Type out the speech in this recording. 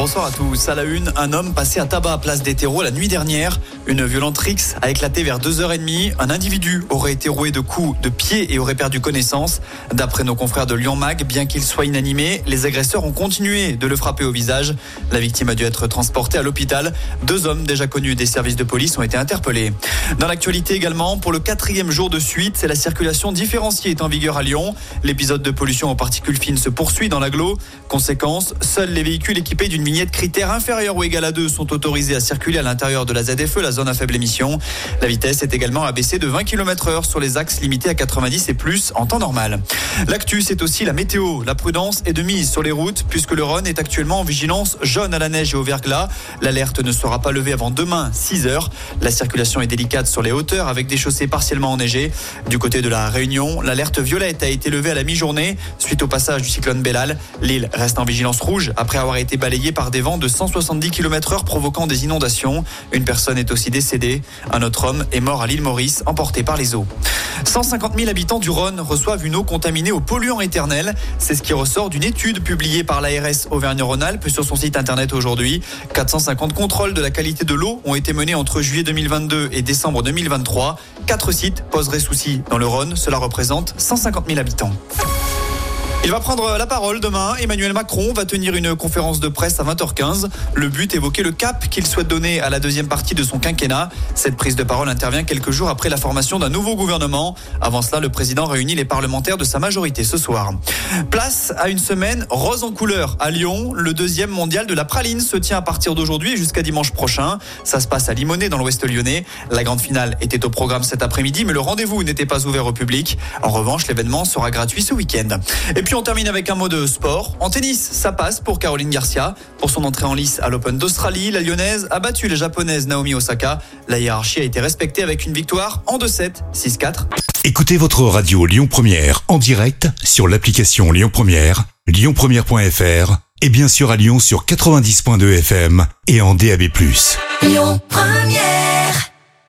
Bonsoir à tous. À la une, un homme passé à tabac à place des terreaux la nuit dernière. Une violente rixe a éclaté vers 2h30. Un individu aurait été roué de coups de pied et aurait perdu connaissance. D'après nos confrères de Lyon Mag, bien qu'il soit inanimé, les agresseurs ont continué de le frapper au visage. La victime a dû être transportée à l'hôpital. Deux hommes déjà connus des services de police ont été interpellés. Dans l'actualité également, pour le quatrième jour de suite, la circulation différenciée est en vigueur à Lyon. L'épisode de pollution aux particules fines se poursuit dans l'agglo. Conséquence, seuls les véhicules équipés d'une vignette critère inférieure ou égale à 2 sont autorisés à circuler à l'intérieur de la ZFE, la zone à faible émission. La vitesse est également abaissée de 20 km heure sur les axes limités à 90 et plus en temps normal. L'actu, c'est aussi la météo. La prudence est de mise sur les routes puisque le Rhône est actuellement en vigilance jaune à la neige et au verglas. L'alerte ne sera pas levée avant demain, 6 heures. La circulation est délicate sur les hauteurs avec des chaussées partiellement enneigées. Du côté de la Réunion, l'alerte violette a été levée à la mi-journée suite au passage du cyclone Bellal. L'île reste en vigilance rouge après avoir été balayée par par des vents de 170 km heure provoquant des inondations. Une personne est aussi décédée. Un autre homme est mort à l'île Maurice, emporté par les eaux. 150 000 habitants du Rhône reçoivent une eau contaminée au polluant éternel. C'est ce qui ressort d'une étude publiée par l'ARS Auvergne-Rhône-Alpes sur son site internet aujourd'hui. 450 contrôles de la qualité de l'eau ont été menés entre juillet 2022 et décembre 2023. Quatre sites poseraient souci dans le Rhône. Cela représente 150 000 habitants. Il va prendre la parole demain. Emmanuel Macron va tenir une conférence de presse à 20h15. Le but évoquer le cap qu'il souhaite donner à la deuxième partie de son quinquennat. Cette prise de parole intervient quelques jours après la formation d'un nouveau gouvernement. Avant cela, le président réunit les parlementaires de sa majorité ce soir. Place à une semaine rose en couleur à Lyon. Le deuxième mondial de la praline se tient à partir d'aujourd'hui jusqu'à dimanche prochain. Ça se passe à Limonest dans l'ouest lyonnais. La grande finale était au programme cet après-midi, mais le rendez-vous n'était pas ouvert au public. En revanche, l'événement sera gratuit ce week-end. Puis on termine avec un mot de sport. En tennis, ça passe pour Caroline Garcia. Pour son entrée en lice à l'Open d'Australie, la lyonnaise a battu la japonaise Naomi Osaka. La hiérarchie a été respectée avec une victoire en 2-7, 6-4. Écoutez votre radio Lyon Première en direct sur l'application Lyon Première, lyonpremière.fr et bien sûr à Lyon sur 90.2 FM et en DAB+. Lyon Première